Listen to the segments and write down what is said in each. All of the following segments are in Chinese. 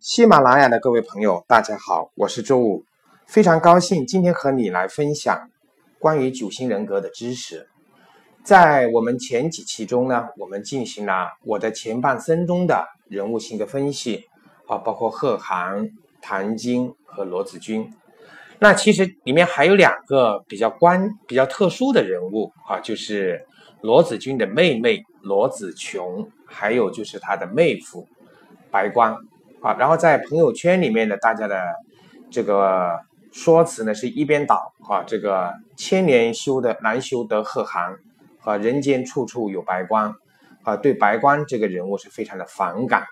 喜马拉雅的各位朋友，大家好，我是周五，非常高兴今天和你来分享关于九型人格的知识。在我们前几期中呢，我们进行了我的前半生中的人物性格分析啊，包括贺涵、谭晶和罗子君。那其实里面还有两个比较关、比较特殊的人物啊，就是罗子君的妹妹罗子琼，还有就是他的妹夫白光。啊，然后在朋友圈里面的大家的这个说辞呢，是一边倒啊，这个千年修的难修得可汗，啊，人间处处有白光，啊，对白光这个人物是非常的反感，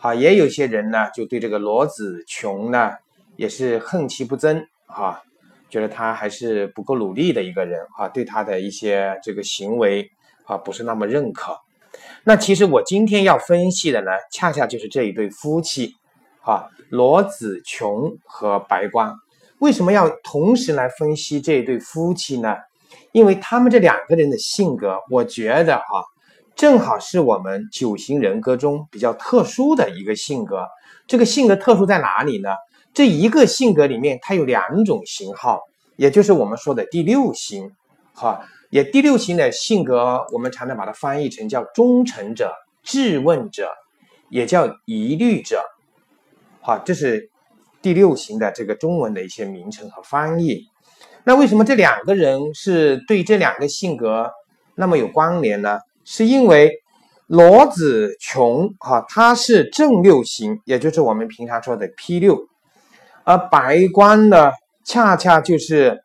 啊，也有些人呢，就对这个罗子琼呢，也是恨其不争，哈，觉得他还是不够努力的一个人，啊，对他的一些这个行为啊，不是那么认可。那其实我今天要分析的呢，恰恰就是这一对夫妻，啊，罗子琼和白光。为什么要同时来分析这一对夫妻呢？因为他们这两个人的性格，我觉得哈，正好是我们九型人格中比较特殊的一个性格。这个性格特殊在哪里呢？这一个性格里面，它有两种型号，也就是我们说的第六型，哈。也第六型的性格，我们常常把它翻译成叫忠诚者、质问者，也叫疑虑者。好，这是第六型的这个中文的一些名称和翻译。那为什么这两个人是对这两个性格那么有关联呢？是因为罗子琼哈，他是正六型，也就是我们平常说的 P 六，而白光呢，恰恰就是。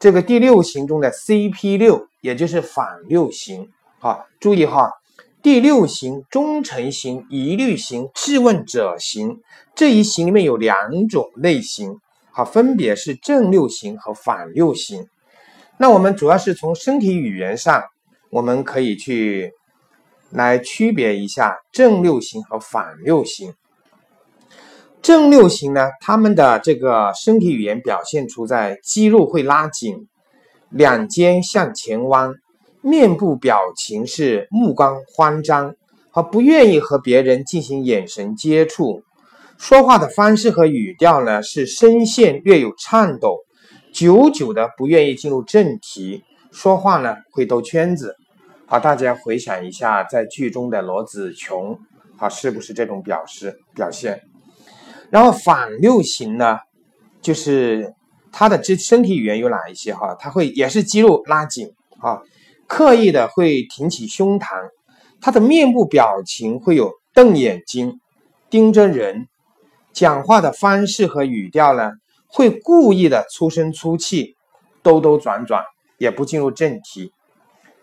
这个第六型中的 CP 六，也就是反六型，好，注意哈，第六型、忠诚型、疑虑型、质问者型这一型里面有两种类型，好，分别是正六型和反六型。那我们主要是从身体语言上，我们可以去来区别一下正六型和反六型。正六型呢，他们的这个身体语言表现出在肌肉会拉紧，两肩向前弯，面部表情是目光慌张和不愿意和别人进行眼神接触，说话的方式和语调呢是声线略有颤抖，久久的不愿意进入正题，说话呢会兜圈子。好，大家回想一下，在剧中的罗子琼，好，是不是这种表示表现？然后反六型呢，就是他的这身体语言有哪一些哈？他会也是肌肉拉紧啊，刻意的会挺起胸膛，他的面部表情会有瞪眼睛、盯着人，讲话的方式和语调呢，会故意的粗声粗气、兜兜转转，也不进入正题。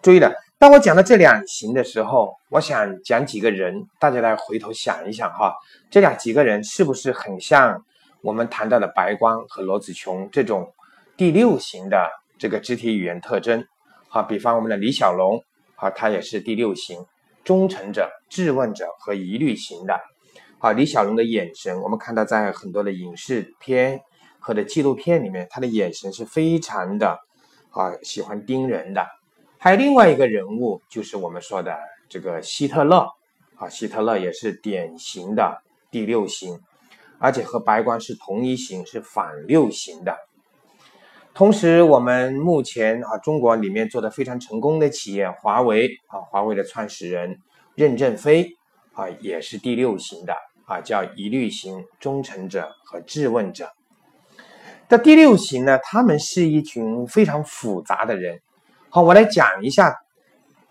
注意了。当我讲到这两型的时候，我想讲几个人，大家来回头想一想哈，这两几个人是不是很像我们谈到的白光和罗子琼这种第六型的这个肢体语言特征？好，比方我们的李小龙，好，他也是第六型，忠诚者、质问者和疑虑型的。好，李小龙的眼神，我们看到在很多的影视片和的纪录片里面，他的眼神是非常的啊，喜欢盯人的。还有另外一个人物，就是我们说的这个希特勒啊，希特勒也是典型的第六型，而且和白光是同一型，是反六型的。同时，我们目前啊，中国里面做的非常成功的企业华为啊，华为的创始人任正非啊，也是第六型的啊，叫疑虑型、忠诚者和质问者。这第六型呢，他们是一群非常复杂的人。好，我来讲一下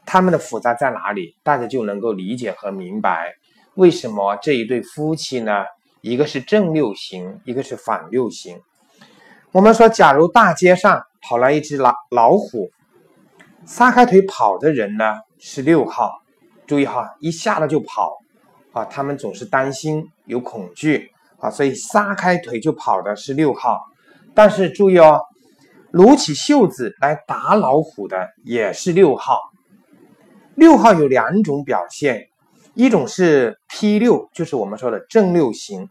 他们的复杂在哪里，大家就能够理解和明白为什么这一对夫妻呢？一个是正六型，一个是反六型。我们说，假如大街上跑来一只老老虎，撒开腿跑的人呢是六号，注意哈，一下了就跑啊，他们总是担心有恐惧啊，所以撒开腿就跑的是六号。但是注意哦。撸起袖子来打老虎的也是六号。六号有两种表现，一种是 P 六，就是我们说的正六型。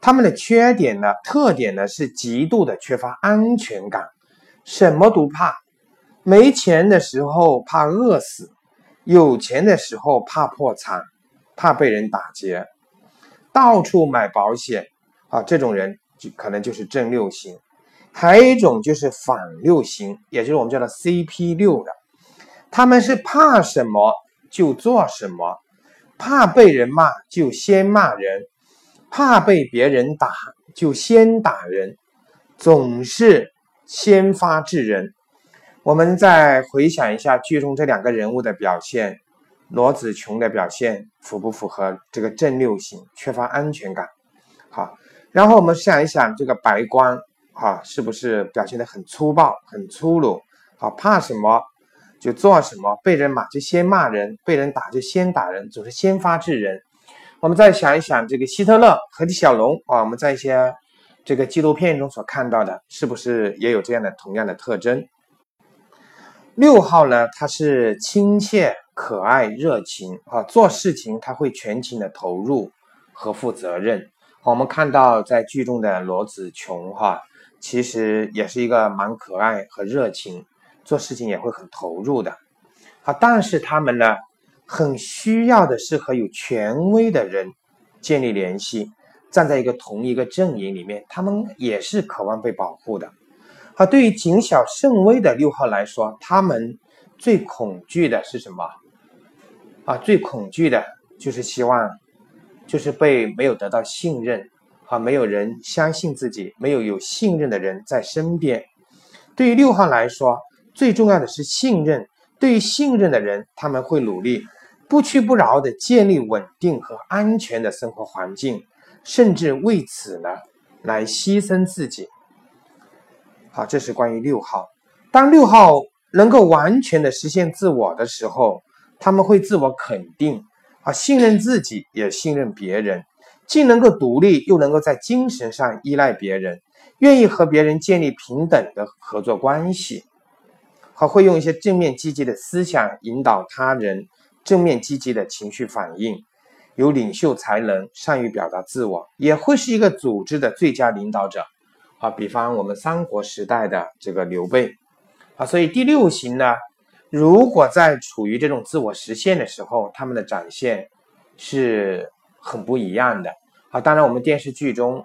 他们的缺点呢，特点呢是极度的缺乏安全感，什么都怕。没钱的时候怕饿死，有钱的时候怕破产，怕被人打劫。到处买保险啊，这种人就可能就是正六型。还有一种就是反六型，也就是我们叫做 CP 六的，他们是怕什么就做什么，怕被人骂就先骂人，怕被别人打就先打人，总是先发制人。我们再回想一下剧中这两个人物的表现，罗子琼的表现符不符合这个正六型？缺乏安全感。好，然后我们想一想这个白光。啊，是不是表现的很粗暴、很粗鲁？好，怕什么就做什么，被人骂就先骂人，被人打就先打人，总是先发制人。我们再想一想，这个希特勒和李小龙啊，我们在一些这个纪录片中所看到的，是不是也有这样的同样的特征？六号呢，他是亲切、可爱、热情啊，做事情他会全情的投入和负责任。我们看到在剧中的罗子琼哈。其实也是一个蛮可爱和热情，做事情也会很投入的，啊，但是他们呢，很需要的是和有权威的人建立联系，站在一个同一个阵营里面，他们也是渴望被保护的。啊，对于谨小慎微的六号来说，他们最恐惧的是什么？啊，最恐惧的就是希望，就是被没有得到信任。啊，没有人相信自己，没有有信任的人在身边。对于六号来说，最重要的是信任。对于信任的人，他们会努力不屈不挠地建立稳定和安全的生活环境，甚至为此呢来牺牲自己。好，这是关于六号。当六号能够完全的实现自我的时候，他们会自我肯定啊，信任自己，也信任别人。既能够独立，又能够在精神上依赖别人，愿意和别人建立平等的合作关系，还会用一些正面积极的思想引导他人，正面积极的情绪反应，有领袖才能，善于表达自我，也会是一个组织的最佳领导者。啊，比方我们三国时代的这个刘备，啊，所以第六型呢，如果在处于这种自我实现的时候，他们的展现是很不一样的。啊，当然，我们电视剧中，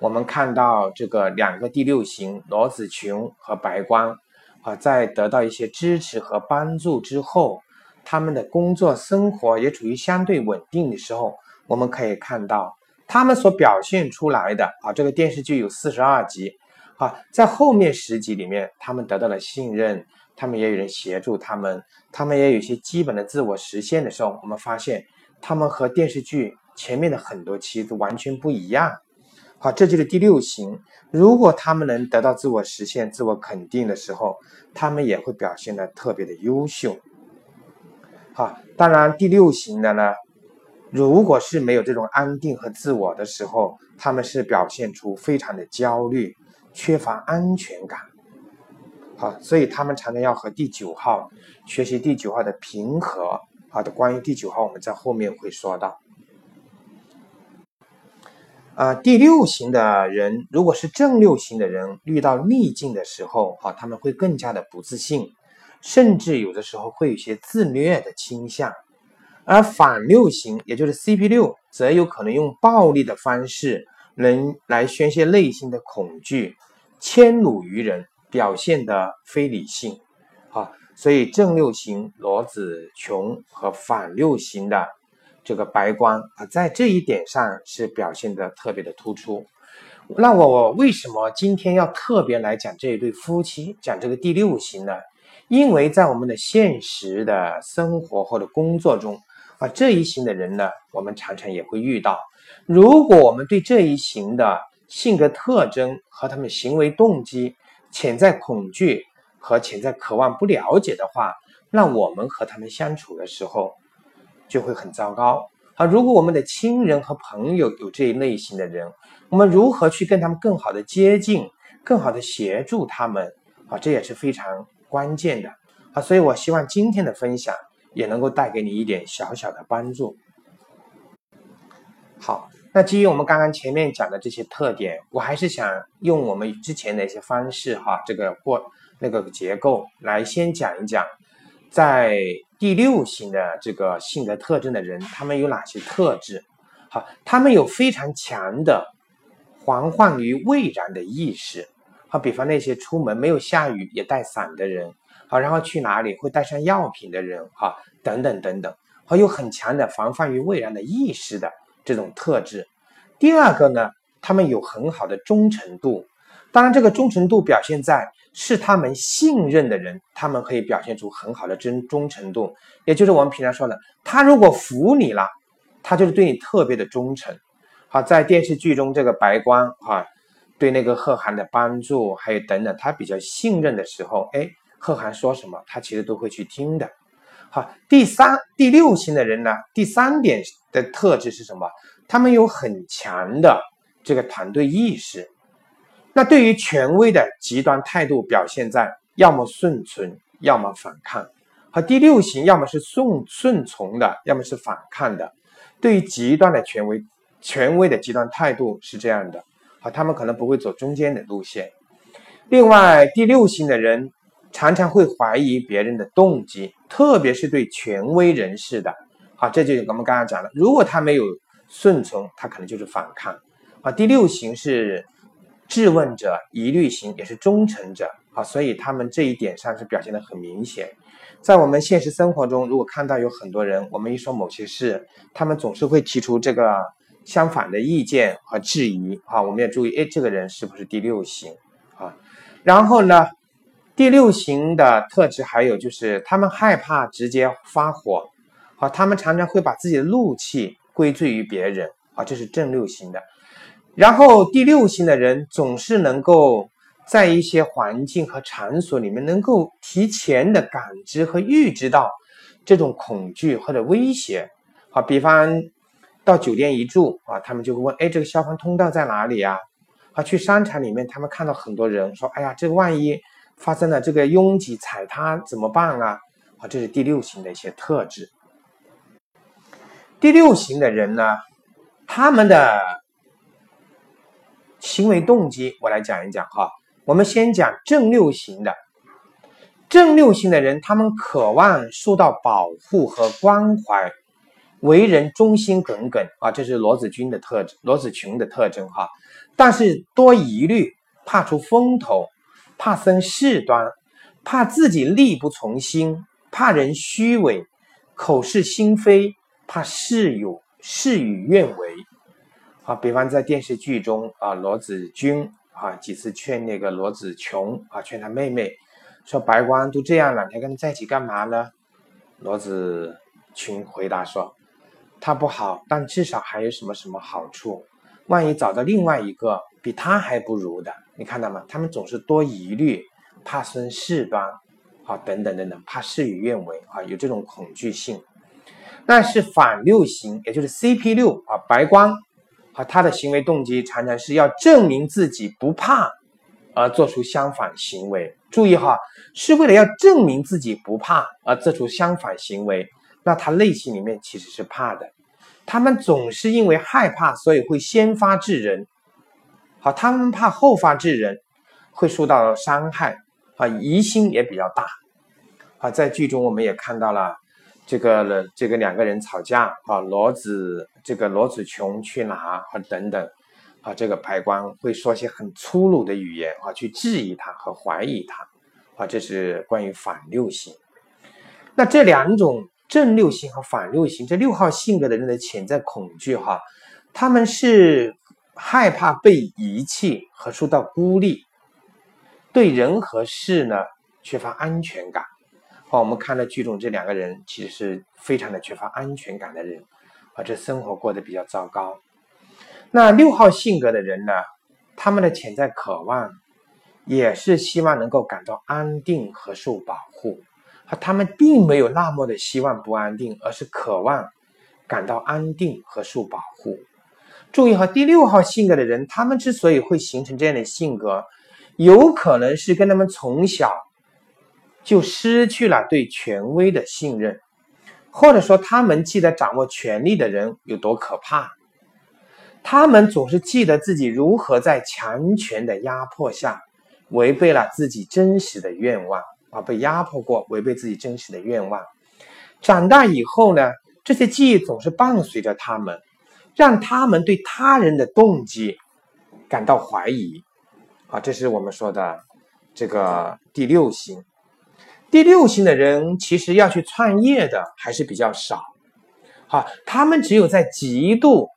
我们看到这个两个第六型罗子琼和白光，啊，在得到一些支持和帮助之后，他们的工作生活也处于相对稳定的时候，我们可以看到他们所表现出来的啊，这个电视剧有四十二集，啊，在后面十集里面，他们得到了信任，他们也有人协助他们，他们也有一些基本的自我实现的时候，我们发现他们和电视剧。前面的很多期都完全不一样，好，这就是第六型。如果他们能得到自我实现、自我肯定的时候，他们也会表现的特别的优秀。好，当然第六型的呢，如果是没有这种安定和自我的时候，他们是表现出非常的焦虑、缺乏安全感。好，所以他们常常要和第九号学习第九号的平和。好的，关于第九号，我们在后面会说到。啊，第六型的人，如果是正六型的人，遇到逆境的时候，啊，他们会更加的不自信，甚至有的时候会有些自虐的倾向；而反六型，也就是 CP 六，则有可能用暴力的方式，能来宣泄内心的恐惧，迁怒于人，表现的非理性。啊，所以正六型罗子琼和反六型的。这个白光啊，在这一点上是表现的特别的突出。那我为什么今天要特别来讲这一对夫妻，讲这个第六型呢？因为在我们的现实的生活或者工作中啊，这一型的人呢，我们常常也会遇到。如果我们对这一型的性格特征和他们行为动机、潜在恐惧和潜在渴望不了解的话，那我们和他们相处的时候。就会很糟糕啊！如果我们的亲人和朋友有这一类型的人，我们如何去跟他们更好的接近，更好的协助他们啊？这也是非常关键的啊！所以我希望今天的分享也能够带给你一点小小的帮助。好，那基于我们刚刚前面讲的这些特点，我还是想用我们之前的一些方式哈，这个或那个结构来先讲一讲。在第六型的这个性格特征的人，他们有哪些特质？好，他们有非常强的防患于未然的意识。好，比方那些出门没有下雨也带伞的人，好，然后去哪里会带上药品的人，哈，等等等等，好，有很强的防范于未然的意识的这种特质。第二个呢，他们有很好的忠诚度，当然这个忠诚度表现在是他们信任的人，他们可以表现出很好的忠忠诚度，也就是我们平常说的，他如果服你了，他就是对你特别的忠诚。好，在电视剧中这个白光，哈。对那个贺涵的帮助，还有等等，他比较信任的时候，哎，贺涵说什么，他其实都会去听的。好，第三、第六型的人呢，第三点的特质是什么？他们有很强的这个团队意识。那对于权威的极端态度表现在要么顺从，要么反抗。和第六型要么是顺顺从的，要么是反抗的。对于极端的权威，权威的极端态度是这样的。啊，他们可能不会走中间的路线。另外，第六型的人常常会怀疑别人的动机，特别是对权威人士的。好，这就是我们刚刚讲的，如果他没有顺从，他可能就是反抗。啊，第六型是质问者、疑虑型，也是忠诚者。啊，所以他们这一点上是表现的很明显。在我们现实生活中，如果看到有很多人，我们一说某些事，他们总是会提出这个。相反的意见和质疑啊，我们要注意，哎，这个人是不是第六型啊？然后呢，第六型的特质还有就是，他们害怕直接发火，啊，他们常常会把自己的怒气归罪于别人啊，这是正六型的。然后第六型的人总是能够在一些环境和场所里面，能够提前的感知和预知到这种恐惧或者威胁，好，比方。到酒店一住啊，他们就会问：哎，这个消防通道在哪里呀？啊，去商场里面，他们看到很多人，说：哎呀，这个万一发生了这个拥挤踩踏怎么办啊？啊，这是第六型的一些特质。第六型的人呢，他们的行为动机，我来讲一讲哈。我们先讲正六型的，正六型的人，他们渴望受到保护和关怀。为人忠心耿耿啊，这是罗子君的特征，罗子琼的特征哈。但是多疑虑，怕出风头，怕生事端，怕自己力不从心，怕人虚伪，口是心非，怕事有事与愿违。啊，比方在电视剧中啊，罗子君啊几次劝那个罗子琼啊，劝他妹妹说：“白光都这样了，你还跟他在一起干嘛呢？”罗子群回答说。他不好，但至少还有什么什么好处？万一找到另外一个比他还不如的，你看到吗？他们总是多疑虑，怕生事端，啊，等等等等，怕事与愿违啊，有这种恐惧性。但是反六型，也就是 CP 六啊，白光，啊，他的行为动机常常是要证明自己不怕，而做出相反行为。注意哈，是为了要证明自己不怕而做出相反行为。那他内心里面其实是怕的，他们总是因为害怕，所以会先发制人。好，他们怕后发制人，会受到伤害。啊，疑心也比较大。啊，在剧中我们也看到了这个这个两个人吵架。啊，骡子这个罗子琼去哪？啊，等等。啊，这个白光会说些很粗鲁的语言啊，去质疑他和怀疑他。啊，这是关于反六型。那这两种。正六型和反六型这六号性格的人的潜在恐惧哈，他们是害怕被遗弃和受到孤立，对人和事呢缺乏安全感。好，我们看到剧中这两个人其实是非常的缺乏安全感的人，或者生活过得比较糟糕。那六号性格的人呢，他们的潜在渴望也是希望能够感到安定和受保护。他们并没有那么的希望不安定，而是渴望感到安定和受保护。注意哈，第六号性格的人，他们之所以会形成这样的性格，有可能是跟他们从小就失去了对权威的信任，或者说他们记得掌握权力的人有多可怕，他们总是记得自己如何在强权的压迫下违背了自己真实的愿望。啊，被压迫过，违背自己真实的愿望。长大以后呢，这些记忆总是伴随着他们，让他们对他人的动机感到怀疑。啊，这是我们说的这个第六型。第六型的人其实要去创业的还是比较少。哈，他们只有在极度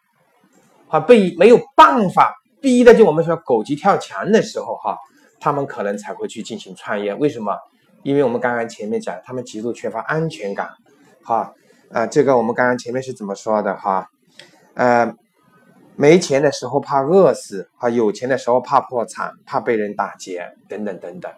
啊被没有办法逼的，就我们说狗急跳墙的时候，哈，他们可能才会去进行创业。为什么？因为我们刚刚前面讲，他们极度缺乏安全感。哈，啊，这个我们刚刚前面是怎么说的？哈，呃。没钱的时候怕饿死，啊，有钱的时候怕破产，怕被人打劫，等等等等。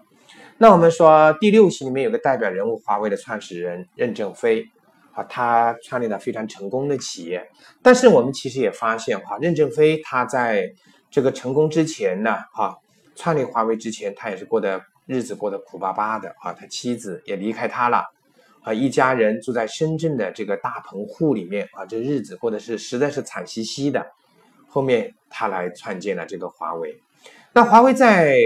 那我们说第六型里面有个代表人物，华为的创始人任正非，啊，他创立了非常成功的企业。但是我们其实也发现，哈，任正非他在这个成功之前呢，哈，创立华为之前，他也是过得日子过得苦巴巴的，啊，他妻子也离开他了，啊，一家人住在深圳的这个大棚户里面，啊，这日子过得是实在是惨兮兮的。后面他来创建了这个华为，那华为在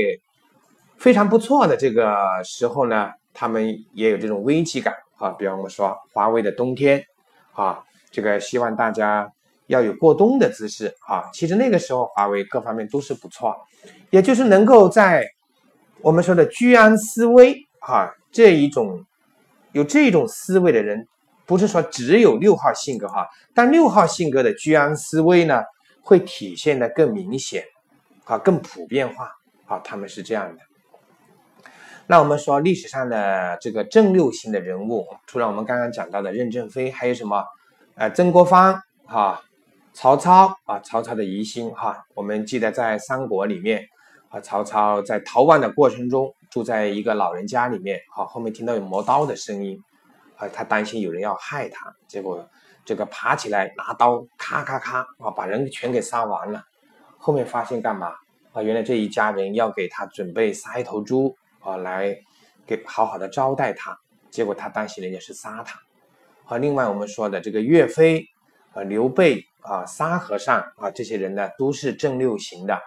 非常不错的这个时候呢，他们也有这种危机感啊，比方我们说华为的冬天啊，这个希望大家要有过冬的姿势啊。其实那个时候华为各方面都是不错，也就是能够在我们说的居安思危啊这一种有这种思维的人，不是说只有六号性格哈，但六号性格的居安思危呢。会体现的更明显，啊，更普遍化，啊，他们是这样的。那我们说历史上的这个正六型的人物，除了我们刚刚讲到的任正非，还有什么？呃，曾国藩，哈，曹操，啊，曹操的疑心，哈，我们记得在三国里面，啊，曹操在逃亡的过程中，住在一个老人家里面，好，后面听到有磨刀的声音，啊，他担心有人要害他，结果。这个爬起来拿刀咔咔咔啊，把人全给杀完了。后面发现干嘛啊？原来这一家人要给他准备杀一头猪啊，来给好好的招待他。结果他担心人家是杀他。和另外我们说的这个岳飞啊、刘备啊、沙和尚啊，这些人呢都是正六型的。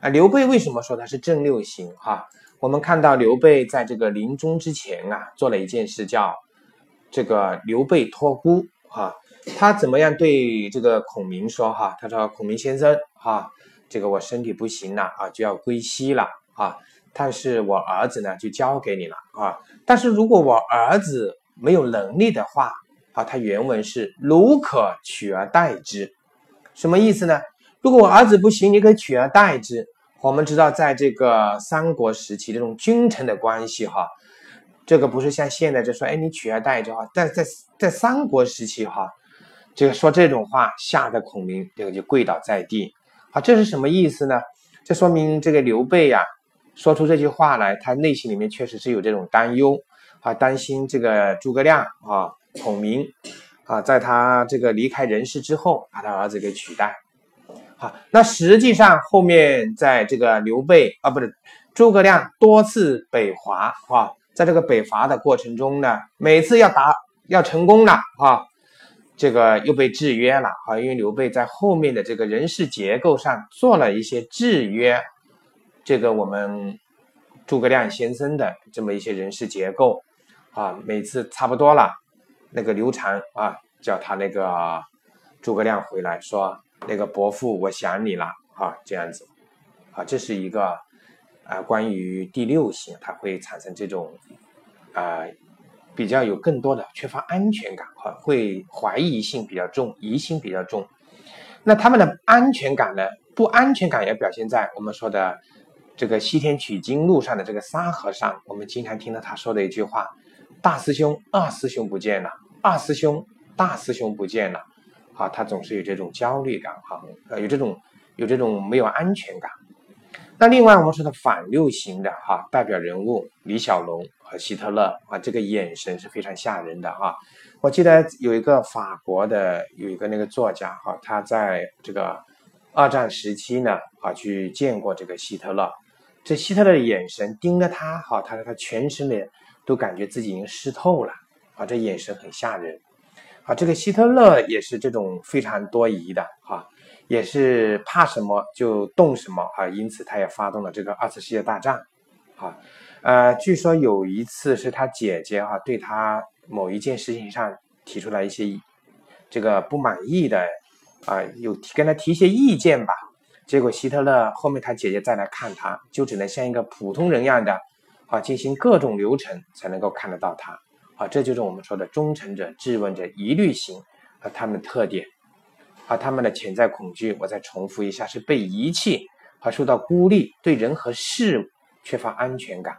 啊，刘备为什么说他是正六型？哈，我们看到刘备在这个临终之前啊，做了一件事，叫这个刘备托孤。哈，他怎么样对这个孔明说？哈，他说：“孔明先生，哈，这个我身体不行了啊，就要归西了啊。但是我儿子呢，就交给你了啊。但是如果我儿子没有能力的话，啊，他原文是如可取而代之，什么意思呢？如果我儿子不行，你可以取而代之。我们知道，在这个三国时期，这种君臣的关系，哈。”这个不是像现在就说，哎，你取而代之哈，在在在三国时期哈，这个说这种话，吓得孔明这个就跪倒在地。啊，这是什么意思呢？这说明这个刘备呀，说出这句话来，他内心里面确实是有这种担忧啊，担心这个诸葛亮啊、孔明啊，在他这个离开人世之后，把他儿子给取代。好，那实际上后面在这个刘备啊，不是诸葛亮多次北伐啊。在这个北伐的过程中呢，每次要打要成功了啊，这个又被制约了啊，因为刘备在后面的这个人事结构上做了一些制约，这个我们诸葛亮先生的这么一些人事结构啊，每次差不多了，那个刘禅啊叫他那个诸葛亮回来说，那个伯父我想你了啊，这样子啊，这是一个。啊，关于第六型，它会产生这种，啊，比较有更多的缺乏安全感，哈，会怀疑性比较重，疑心比较重。那他们的安全感呢？不安全感也表现在我们说的这个西天取经路上的这个沙和尚，我们经常听到他说的一句话：“大师兄、二师兄不见了，二师兄、大师兄不见了。”啊，他总是有这种焦虑感，哈，有这种有这种没有安全感。那另外我们说的反六型的哈代表人物李小龙和希特勒啊，这个眼神是非常吓人的哈。我记得有一个法国的有一个那个作家哈，他在这个二战时期呢啊去见过这个希特勒，这希特勒的眼神盯着他哈，他说他全身的都感觉自己已经湿透了啊，这眼神很吓人啊。这个希特勒也是这种非常多疑的哈。也是怕什么就动什么啊，因此他也发动了这个二次世界大战，啊，呃，据说有一次是他姐姐哈对他某一件事情上提出来一些这个不满意的啊，有跟他提一些意见吧。结果希特勒后面他姐姐再来看他，就只能像一个普通人一样的啊，进行各种流程才能够看得到他啊。这就是我们说的忠诚者、质问者、疑虑型和他们的特点啊。他们的潜在恐惧，我再重复一下，是被遗弃和受到孤立，对人和事物缺乏安全感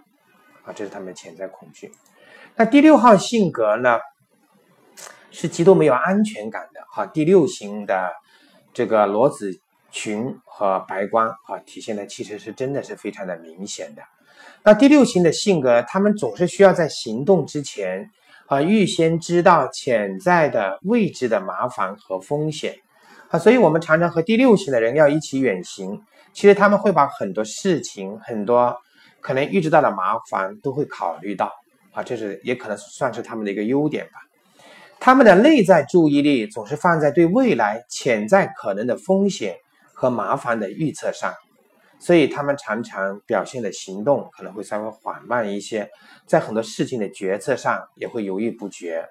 啊。这是他们的潜在恐惧。那第六号性格呢？是极度没有安全感的哈，第六型的这个罗子群和白光啊，体现的其实是真的是非常的明显的。那第六型的性格，他们总是需要在行动之前啊，预先知道潜在的未知的麻烦和风险啊，所以我们常常和第六型的人要一起远行，其实他们会把很多事情、很多可能预知到的麻烦都会考虑到啊，这是也可能算是他们的一个优点吧。他们的内在注意力总是放在对未来潜在可能的风险和麻烦的预测上，所以他们常常表现的行动可能会稍微缓慢一些，在很多事情的决策上也会犹豫不决。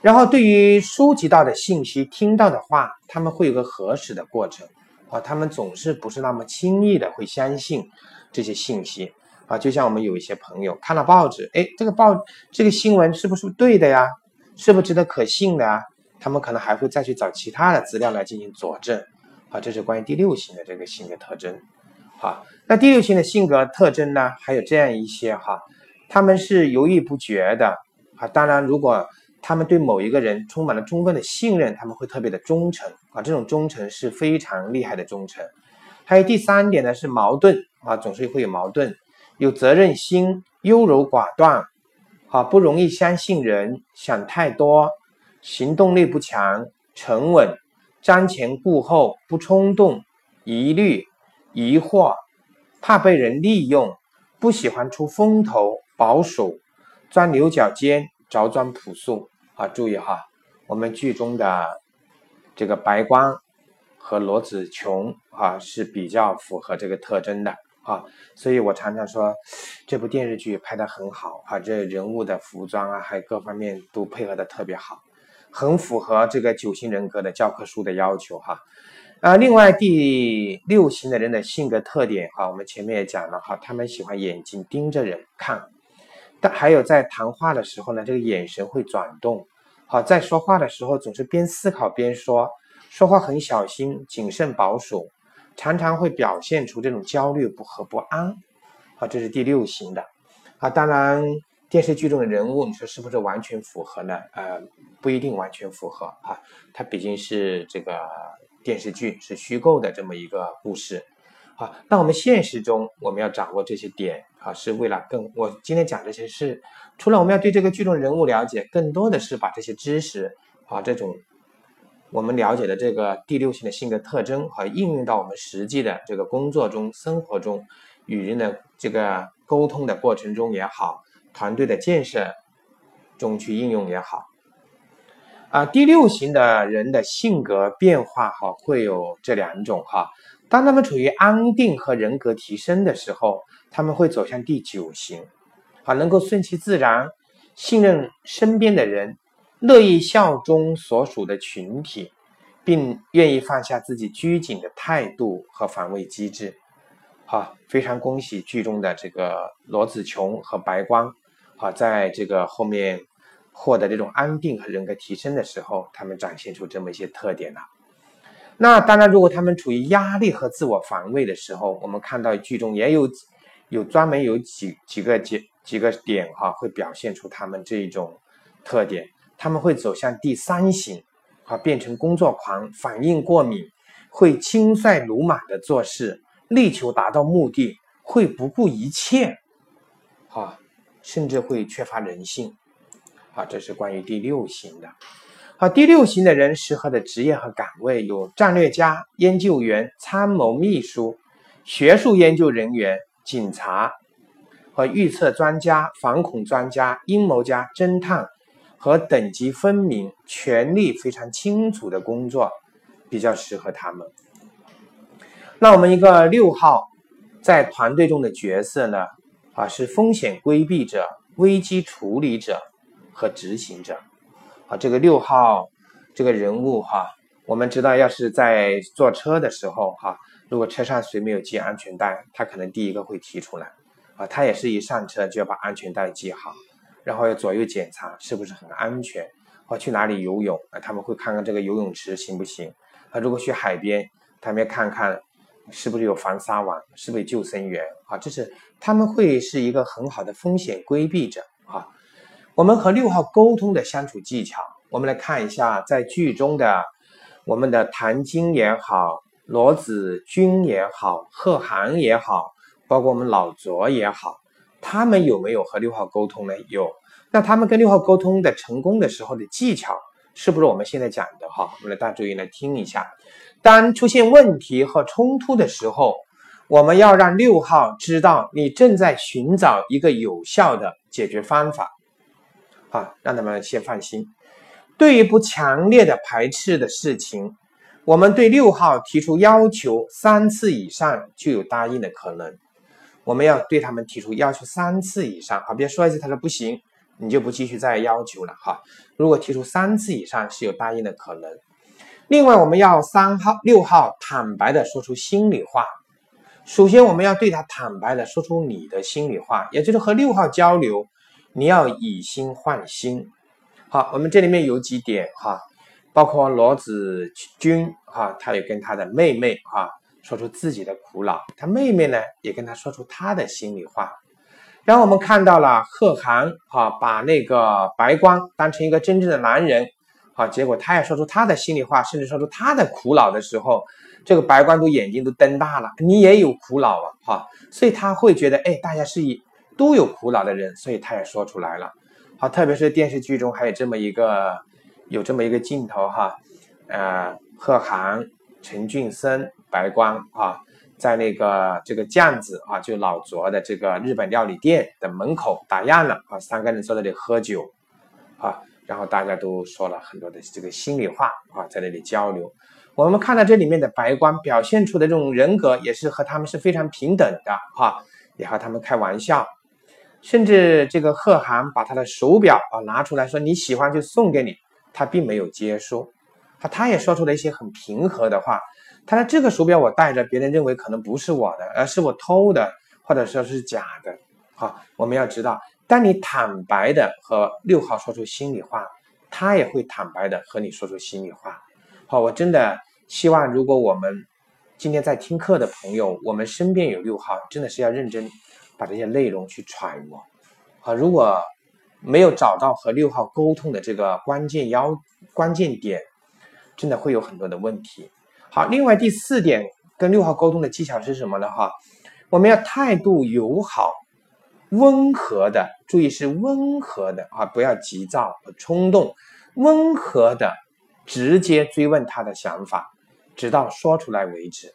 然后，对于收集到的信息、听到的话，他们会有个核实的过程啊，他们总是不是那么轻易的会相信这些信息啊。就像我们有一些朋友看了报纸，哎，这个报这个新闻是不是对的呀？是不是值得可信的啊？他们可能还会再去找其他的资料来进行佐证。好，这是关于第六型的这个性格特征。好，那第六型的性格特征呢，还有这样一些哈，他们是犹豫不决的。啊，当然，如果他们对某一个人充满了充分的信任，他们会特别的忠诚。啊，这种忠诚是非常厉害的忠诚。还有第三点呢，是矛盾啊，总是会有矛盾，有责任心，优柔寡断。啊，不容易相信人，想太多，行动力不强，沉稳，瞻前顾后，不冲动，疑虑，疑惑，怕被人利用，不喜欢出风头，保守，钻牛角尖，着装朴素。啊，注意哈，我们剧中的这个白光和罗子琼啊是比较符合这个特征的。啊，所以我常常说，这部电视剧拍得很好啊，这人物的服装啊，还有各方面都配合的特别好，很符合这个九型人格的教科书的要求哈。啊，另外第六型的人的性格特点哈，我们前面也讲了哈，他们喜欢眼睛盯着人看，但还有在谈话的时候呢，这个眼神会转动，好，在说话的时候总是边思考边说，说话很小心、谨慎、保守。常常会表现出这种焦虑不和不安，啊，这是第六型的，啊，当然电视剧中的人物，你说是不是完全符合呢？呃，不一定完全符合，啊，它毕竟是这个电视剧，是虚构的这么一个故事，啊，那我们现实中我们要掌握这些点，啊，是为了更，我今天讲这些是，除了我们要对这个剧中人物了解，更多的是把这些知识，啊，这种。我们了解的这个第六性的性格特征和应用到我们实际的这个工作中、生活中，与人的这个沟通的过程中也好，团队的建设中去应用也好，啊，第六型的人的性格变化哈会有这两种哈。当他们处于安定和人格提升的时候，他们会走向第九型，啊，能够顺其自然，信任身边的人。乐意效忠所属的群体，并愿意放下自己拘谨的态度和防卫机制。好，非常恭喜剧中的这个罗子琼和白光，啊，在这个后面获得这种安定和人格提升的时候，他们展现出这么一些特点了。那当然，如果他们处于压力和自我防卫的时候，我们看到剧中也有有专门有几几个几几个点哈，会表现出他们这一种特点。他们会走向第三型，啊，变成工作狂，反应过敏，会轻率鲁莽的做事，力求达到目的，会不顾一切，啊，甚至会缺乏人性，啊，这是关于第六型的。啊，第六型的人适合的职业和岗位有战略家、研究员、参谋秘书、学术研究人员、警察和预测专家、反恐专家、阴谋家、侦探。和等级分明、权力非常清楚的工作比较适合他们。那我们一个六号在团队中的角色呢？啊，是风险规避者、危机处理者和执行者。啊，这个六号这个人物哈，我们知道，要是在坐车的时候哈，如果车上谁没有系安全带，他可能第一个会提出来啊。他也是一上车就要把安全带系好，然后要左右检查是不是很安全。或去哪里游泳啊？他们会看看这个游泳池行不行？啊，如果去海边，他们要看看是不是有防沙网，是不是救生员啊？这是他们会是一个很好的风险规避者啊。我们和六号沟通的相处技巧，我们来看一下，在剧中的我们的谭晶也好，罗子君也好，贺涵也好，包括我们老卓也好，他们有没有和六号沟通呢？有。那他们跟六号沟通的成功的时候的技巧，是不是我们现在讲的哈？我们来大注意来听一下。当出现问题和冲突的时候，我们要让六号知道你正在寻找一个有效的解决方法，啊，让他们先放心。对于不强烈的排斥的事情，我们对六号提出要求三次以上就有答应的可能。我们要对他们提出要求三次以上，好，别说一次他说不行。你就不继续再要求了哈。如果提出三次以上是有答应的可能。另外，我们要三号、六号坦白的说出心里话。首先，我们要对他坦白的说出你的心里话，也就是和六号交流，你要以心换心。好，我们这里面有几点哈，包括罗子君哈，他也跟他的妹妹哈说出自己的苦恼，他妹妹呢也跟他说出他的心里话。然后我们看到了贺涵哈，把那个白光当成一个真正的男人，好，结果他也说出他的心里话，甚至说出他的苦恼的时候，这个白光都眼睛都瞪大了，你也有苦恼啊，哈，所以他会觉得，哎，大家是以都有苦恼的人，所以他也说出来了，好，特别是电视剧中还有这么一个有这么一个镜头哈，呃，贺涵、陈俊生、白光啊。在那个这个酱子啊，就老卓的这个日本料理店的门口打烊了啊，三个人坐在那里喝酒啊，然后大家都说了很多的这个心里话啊，在那里交流。我们看到这里面的白光表现出的这种人格，也是和他们是非常平等的哈，也和他们开玩笑，甚至这个贺涵把他的手表啊拿出来说你喜欢就送给你，他并没有接收，他他也说出了一些很平和的话。他说：“这个手表我戴着，别人认为可能不是我的，而是我偷的，或者说是假的。好，我们要知道，当你坦白的和六号说出心里话，他也会坦白的和你说出心里话。好，我真的希望，如果我们今天在听课的朋友，我们身边有六号，真的是要认真把这些内容去揣摩。好，如果没有找到和六号沟通的这个关键要关键点，真的会有很多的问题。”好，另外第四点跟六号沟通的技巧是什么呢？哈，我们要态度友好、温和的，注意是温和的啊，不要急躁和冲动，温和的直接追问他的想法，直到说出来为止。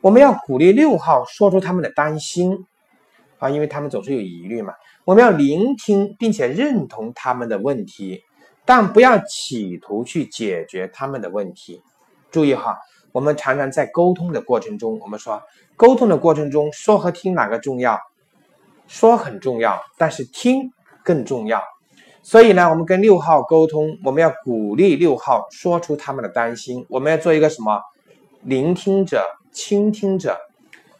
我们要鼓励六号说出他们的担心啊，因为他们总是有疑虑嘛。我们要聆听并且认同他们的问题，但不要企图去解决他们的问题。注意哈，我们常常在沟通的过程中，我们说沟通的过程中，说和听哪个重要？说很重要，但是听更重要。所以呢，我们跟六号沟通，我们要鼓励六号说出他们的担心。我们要做一个什么？聆听者、倾听者，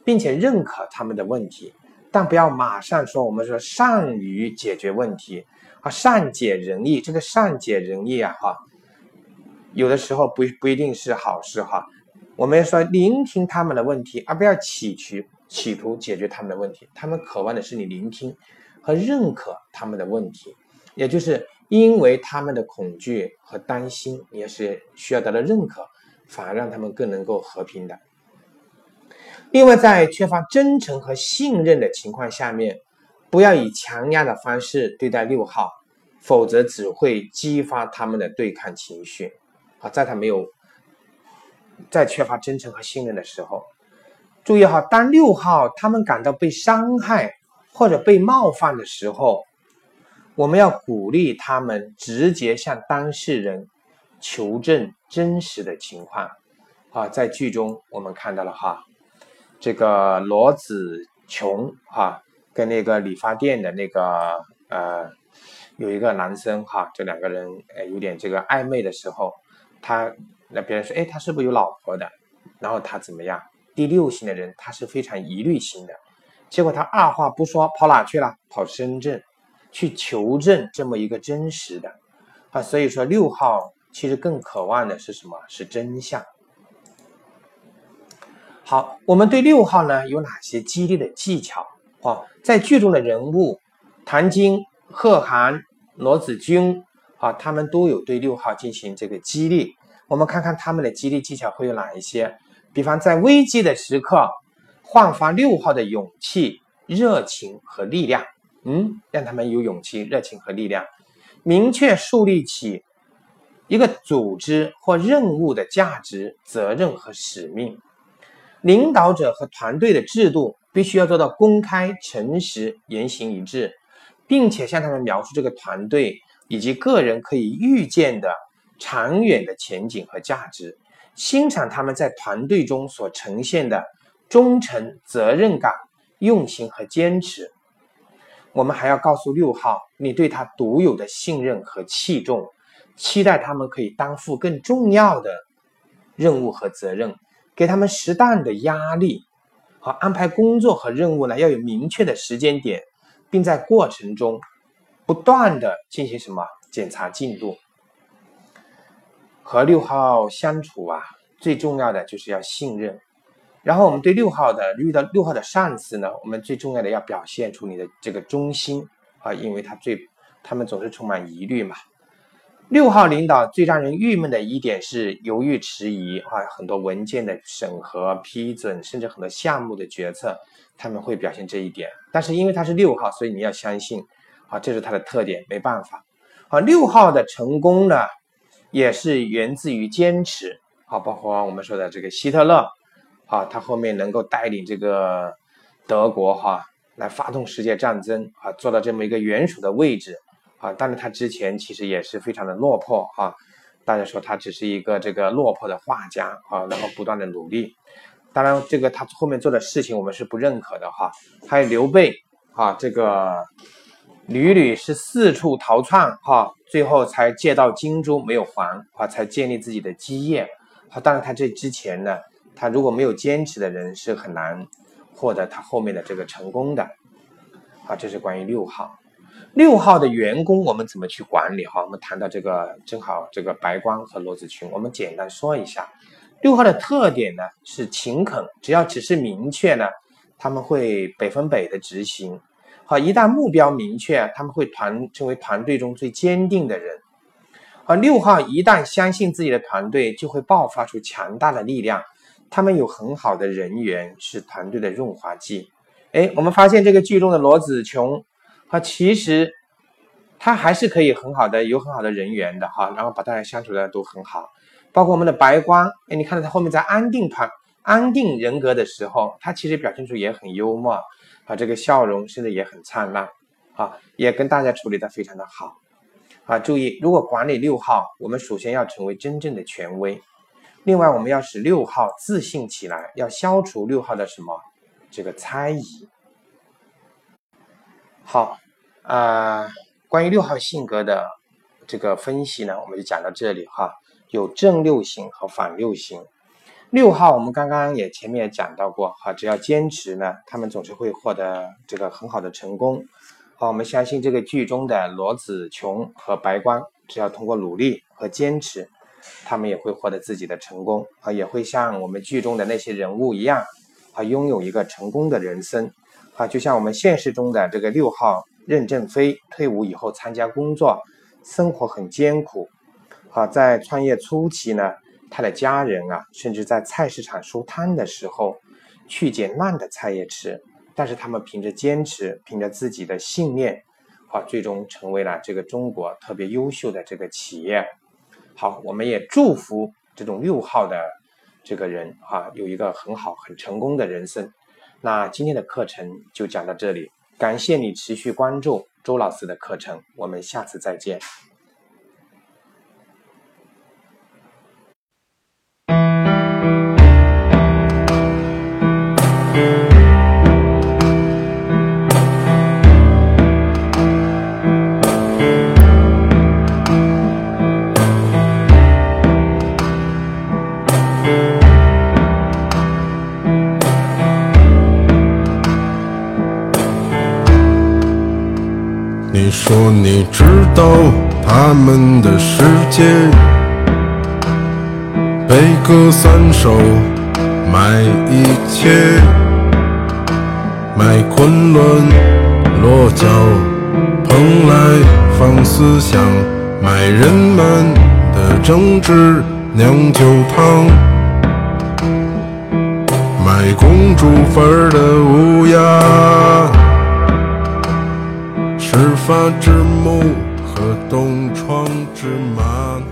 并且认可他们的问题，但不要马上说。我们说善于解决问题啊，善解人意。这个善解人意啊，哈。有的时候不不一定是好事哈，我们要说聆听他们的问题，而不要企图企图解决他们的问题。他们渴望的是你聆听和认可他们的问题，也就是因为他们的恐惧和担心，也是需要得到认可，反而让他们更能够和平的。另外，在缺乏真诚和信任的情况下面，不要以强压的方式对待六号，否则只会激发他们的对抗情绪。啊，在他没有在缺乏真诚和信任的时候，注意哈，当六号他们感到被伤害或者被冒犯的时候，我们要鼓励他们直接向当事人求证真实的情况。啊，在剧中我们看到了哈，这个罗子琼哈跟那个理发店的那个呃有一个男生哈，这两个人呃有点这个暧昧的时候。他那别人说，哎，他是不是有老婆的？然后他怎么样？第六型的人他是非常疑虑型的，结果他二话不说跑哪去了？跑深圳去求证这么一个真实的啊。所以说六号其实更渴望的是什么？是真相。好，我们对六号呢有哪些激励的技巧啊？在剧中的人物唐晶、贺涵、罗子君啊，他们都有对六号进行这个激励。我们看看他们的激励技巧会有哪一些？比方在危机的时刻，焕发六号的勇气、热情和力量。嗯，让他们有勇气、热情和力量，明确树立起一个组织或任务的价值、责任和使命。领导者和团队的制度必须要做到公开、诚实、言行一致，并且向他们描述这个团队以及个人可以预见的长远的前景和价值，欣赏他们在团队中所呈现的忠诚、责任感、用心和坚持。我们还要告诉六号，你对他独有的信任和器重，期待他们可以担负更重要的任务和责任。给他们适当的压力，和安排工作和任务呢，要有明确的时间点，并在过程中不断的进行什么检查进度。和六号相处啊，最重要的就是要信任。然后我们对六号的遇到六号的上司呢，我们最重要的要表现出你的这个忠心啊，因为他最他们总是充满疑虑嘛。六号领导最让人郁闷的一点是犹豫迟疑啊，很多文件的审核、批准，甚至很多项目的决策，他们会表现这一点。但是因为他是六号，所以你要相信啊，这是他的特点，没办法啊。六号的成功呢，也是源自于坚持啊，包括我们说的这个希特勒啊，他后面能够带领这个德国哈来发动世界战争啊，做到这么一个元首的位置。啊，但是他之前其实也是非常的落魄啊，大家说他只是一个这个落魄的画家啊，然后不断的努力，当然这个他后面做的事情我们是不认可的哈。还有刘备啊，这个屡屡是四处逃窜哈，最后才借到金珠没有还啊，才建立自己的基业啊。当然他这之前呢，他如果没有坚持的人是很难获得他后面的这个成功的啊。这是关于六号。六号的员工我们怎么去管理？哈，我们谈到这个，正好这个白光和罗子群，我们简单说一下。六号的特点呢是勤恳，只要指示明确呢，他们会百分百的执行。好，一旦目标明确，他们会团成为团队中最坚定的人。而六号一旦相信自己的团队，就会爆发出强大的力量。他们有很好的人缘，是团队的润滑剂。哎，我们发现这个剧中的罗子琼。他其实他还是可以很好的有很好的人缘的哈，然后把大家相处的都很好，包括我们的白光，哎，你看到他后面在安定团安定人格的时候，他其实表现出也很幽默啊，这个笑容甚至也很灿烂啊，也跟大家处理的非常的好啊。注意，如果管理六号，我们首先要成为真正的权威，另外我们要使六号自信起来，要消除六号的什么这个猜疑。好。啊，关于六号性格的这个分析呢，我们就讲到这里哈。有正六型和反六型。六号我们刚刚也前面也讲到过哈，只要坚持呢，他们总是会获得这个很好的成功。好，我们相信这个剧中的罗子琼和白光，只要通过努力和坚持，他们也会获得自己的成功啊，也会像我们剧中的那些人物一样啊，拥有一个成功的人生啊，就像我们现实中的这个六号。任正非退伍以后参加工作，生活很艰苦。好，在创业初期呢，他的家人啊，甚至在菜市场收摊的时候去捡烂的菜叶吃。但是他们凭着坚持，凭着自己的信念，好，最终成为了这个中国特别优秀的这个企业。好，我们也祝福这种六号的这个人啊，有一个很好很成功的人生。那今天的课程就讲到这里。感谢你持续关注周老师的课程，我们下次再见。到他们的世界，悲歌三首，卖一切，卖昆仑落脚，蓬莱放思想，卖人们的争执酿酒汤，卖公主坟的乌鸦。始发之木东窗之麻。